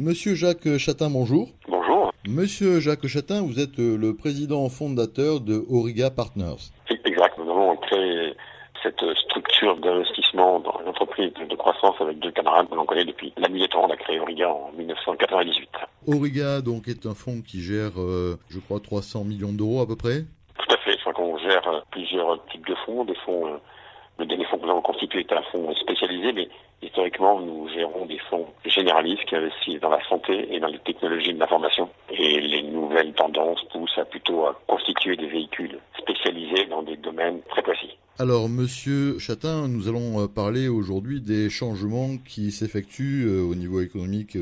Monsieur Jacques Chatin, bonjour. Bonjour. Monsieur Jacques Chatin, vous êtes le président fondateur de Auriga Partners. Exact. Nous avons créé cette structure d'investissement dans une entreprise de croissance avec deux camarades que l'on connaît depuis la nuit des temps. On a créé Auriga en 1998. Auriga donc est un fonds qui gère, euh, je crois, 300 millions d'euros à peu près. Tout à fait. Je crois qu'on gère euh, plusieurs types de fonds. Des fonds, euh, le dernier fonds que nous avons constitué est un fonds spécialisé, mais historiquement, nous gérons des fonds généralistes qui investissent dans la santé et dans les technologies de l'information. Et les nouvelles tendances poussent à plutôt à constituer des véhicules spécialisés dans des domaines très précis. Alors, Monsieur Chatin, nous allons parler aujourd'hui des changements qui s'effectuent au niveau économique,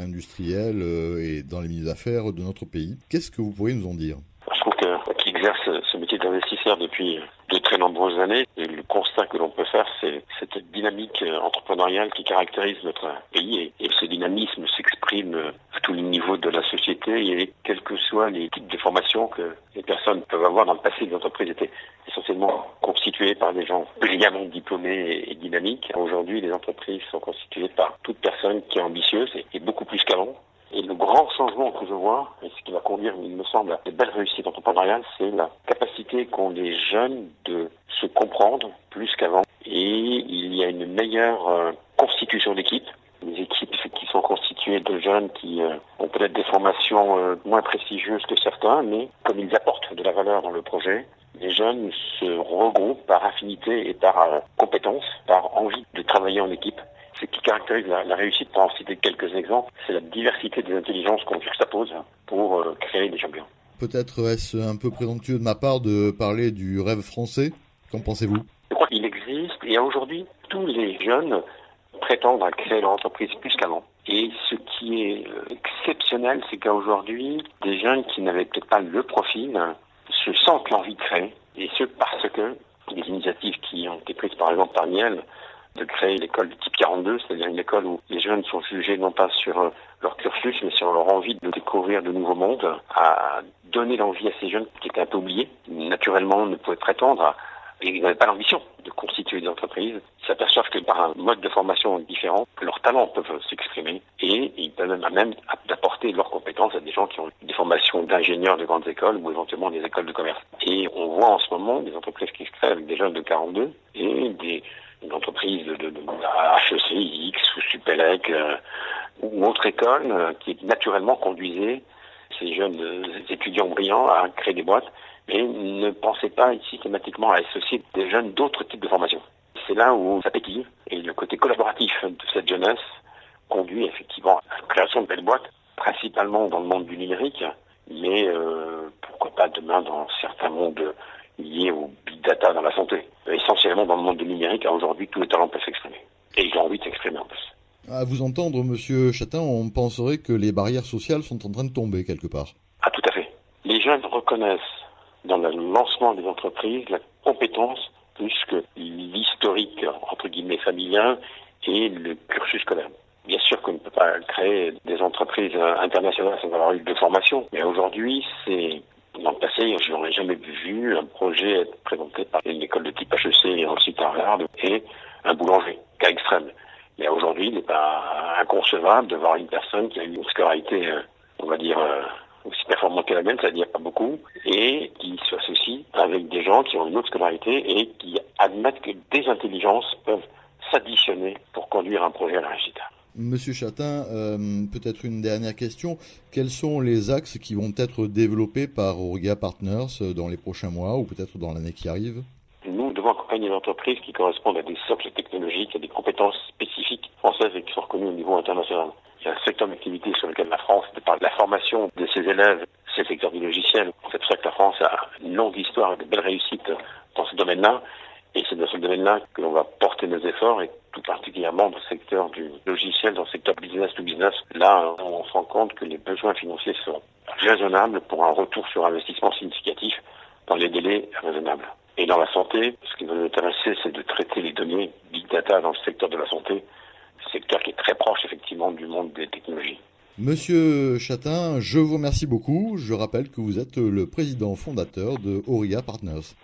industriel et dans les milieux d'affaires de notre pays. Qu'est-ce que vous pourriez nous en dire? Je trouve que qui exerce ce métier d'investisseur depuis de très nombreuses années, et le constat que l'on peut faire, c'est cette dynamique entrepreneuriale qui caractérise notre pays, et, ce dynamisme s'exprime à tous les niveaux de la société, et quels que soient les types de formations que les personnes peuvent avoir dans le passé, les entreprises étaient essentiellement constituées par des gens brillamment diplômés et, dynamiques. Aujourd'hui, les entreprises sont constituées par toute personne qui est ambitieuse, et beaucoup plus qu'avant. Et le grand changement que je vois, et ce qui va conduire, il me semble, à de belles réussites entrepreneuriales, c'est la capacité qu'ont les jeunes de se comprendre plus qu'avant. Et il y a une meilleure euh, constitution d'équipe. Les équipes qui sont constituées de jeunes qui euh, ont peut-être des formations euh, moins prestigieuses que certains, mais comme ils apportent de la valeur dans le projet, les jeunes se regroupent par affinité et par compétence, par envie de travailler en équipe ce qui caractérise la, réussite, pour en citer quelques exemples, c'est la diversité des intelligences qu'on juxtapose pour créer des champions. Peut-être est-ce un peu présomptueux de ma part de parler du rêve français Qu'en pensez-vous? Je existe et aujourd'hui, tous les jeunes prétendent à créer leur entreprise plus qu'avant. Et ce qui est euh, exceptionnel, c'est qu'aujourd'hui, des jeunes qui n'avaient peut-être pas le profil se sentent l'envie de créer, et ce parce que des initiatives qui ont été prises par exemple par Miel de créer l'école du type 42, c'est-à-dire une école où les jeunes sont jugés non pas sur euh, leur cursus, mais sur leur envie de découvrir de nouveaux mondes, à donner l'envie à ces jeunes qui étaient un peu oubliés, naturellement ne pouvaient prétendre et ils n'avaient pas l'ambition de constituer des entreprises. S'aperçoivent que par un mode de formation différent, leurs talents peuvent s'exprimer et ils peuvent même apporter leurs compétences à des gens qui ont des formations d'ingénieurs de grandes écoles ou éventuellement des écoles de commerce. Et on voit en ce moment des entreprises qui se créent avec des jeunes de 42 et des une entreprise de, de, de HEC, X ou Supélec euh, ou autre école euh, qui naturellement conduisait ces jeunes euh, étudiants brillants à créer des boîtes, mais ne pensait pas systématiquement à associer des jeunes d'autres types de formations. C'est là où ça pétille et le côté collaboratif de cette jeunesse conduit effectivement à la création de belles boîtes, principalement dans le monde du numérique, mais euh, pourquoi pas demain dans certains mondes liés au big data dans la santé essentiellement dans le monde du numérique, aujourd'hui, tous les talents peuvent s'exprimer. Et ils ont envie de s'exprimer en plus. À vous entendre, Monsieur Chatin, on penserait que les barrières sociales sont en train de tomber quelque part. Ah, tout à fait. Les jeunes reconnaissent dans le lancement des entreprises la compétence plus que l'historique, entre guillemets, familial et le cursus scolaire. Bien sûr qu'on ne peut pas créer des entreprises internationales sans avoir eu de formation, mais aujourd'hui, c'est dans le passé, je n'aurais jamais vu un projet être présenté par une école de type HEC et ensuite Harvard et un boulanger, cas extrême. Mais aujourd'hui, il n'est pas inconcevable de voir une personne qui a une scolarité, euh, on va dire, euh, aussi performante que la mienne, c'est-à-dire pas beaucoup, et qui s'associe avec des gens qui ont une autre scolarité et qui admettent que des intelligences peuvent s'additionner pour conduire un projet à la réussite. Monsieur Chatin, euh, peut-être une dernière question. Quels sont les axes qui vont être développés par Orga Partners euh, dans les prochains mois ou peut-être dans l'année qui arrive? Nous devons accompagner les entreprises qui correspondent à des socles technologiques, à des compétences spécifiques françaises et qui sont reconnues au niveau international. Il y a un secteur d'activité sur lequel la France, par la formation de ses élèves, le secteur du logiciel. C'est pour ça que la France a une longue histoire de belles réussites dans ce domaine-là. Et c'est dans ce domaine-là que l'on va porter nos efforts et tout particulièrement dans le secteur du logiciel, dans le secteur business to business. Là, on se rend compte que les besoins financiers sont raisonnables pour un retour sur investissement significatif dans les délais raisonnables. Et dans la santé, ce qui va nous intéresser, c'est de traiter les données big data dans le secteur de la santé, secteur qui est très proche effectivement du monde des technologies. Monsieur Chatin, je vous remercie beaucoup. Je rappelle que vous êtes le président fondateur de Auria Partners.